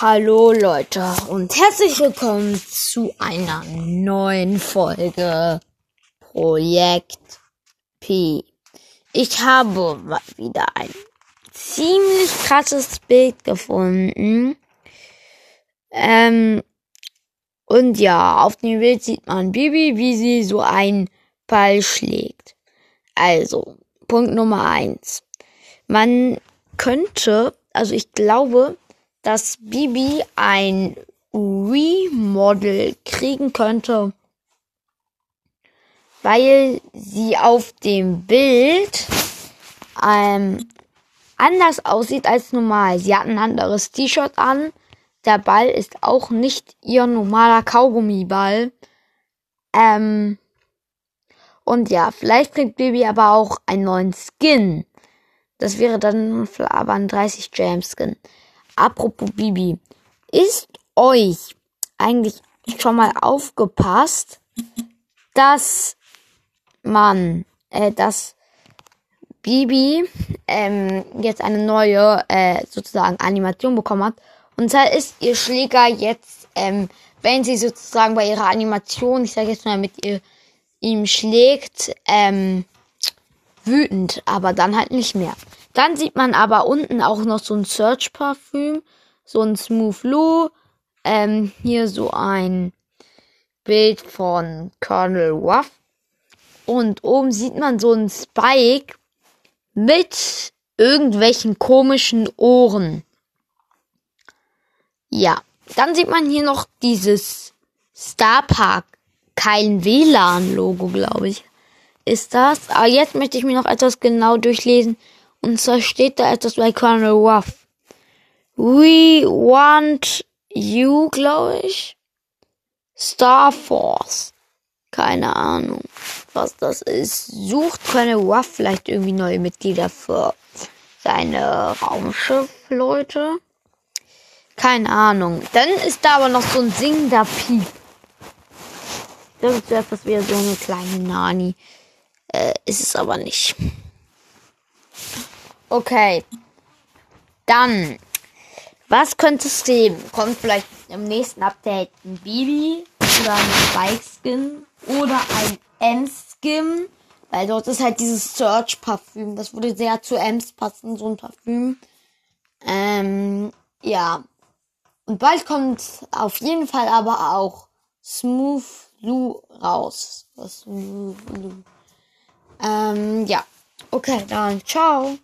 Hallo Leute und herzlich willkommen zu einer neuen Folge Projekt P. Ich habe wieder ein ziemlich krasses Bild gefunden. Ähm, und ja, auf dem Bild sieht man Bibi, wie sie so einen Ball schlägt. Also, Punkt Nummer eins. Man könnte, also ich glaube, dass Bibi ein Remodel kriegen könnte, weil sie auf dem Bild ähm, anders aussieht als normal. Sie hat ein anderes T-Shirt an. Der Ball ist auch nicht ihr normaler Kaugummiball. Ähm, und ja, vielleicht kriegt Bibi aber auch einen neuen Skin. Das wäre dann aber ein 30 Jam Skin. Apropos Bibi, ist euch eigentlich schon mal aufgepasst, dass man, äh, dass Bibi ähm, jetzt eine neue äh, sozusagen Animation bekommen hat. Und zwar ist ihr Schläger jetzt, ähm, wenn sie sozusagen bei ihrer Animation, ich sage jetzt mal mit ihr ihm schlägt, ähm, wütend, aber dann halt nicht mehr. Dann sieht man aber unten auch noch so ein Search Parfüm, so ein Smooth Lou, ähm, hier so ein Bild von Colonel Ruff. Und oben sieht man so ein Spike mit irgendwelchen komischen Ohren. Ja, dann sieht man hier noch dieses Star Park, kein WLAN-Logo, glaube ich. Ist das? Aber jetzt möchte ich mir noch etwas genau durchlesen. Und zwar steht da etwas bei Colonel Ruff. We want you, glaube ich. Star Force. Keine Ahnung, was das ist. Sucht Colonel Ruff vielleicht irgendwie neue Mitglieder für seine Raumschiff-Leute? Keine Ahnung. Dann ist da aber noch so ein singender Piep. Das ist etwas wie so eine kleine Nani. Äh, ist es aber nicht. Okay. Dann. Was könnte es geben? Kommt vielleicht im nächsten Update ein Bibi oder ein Spike-Skin oder ein M-Skin. Weil dort ist halt dieses Search-Parfüm. Das würde sehr zu Ems passen, so ein Parfüm. Ähm, ja. Und bald kommt auf jeden Fall aber auch Smooth Lou raus. Smooth Lou. Ähm, ja. Okay, dann ciao.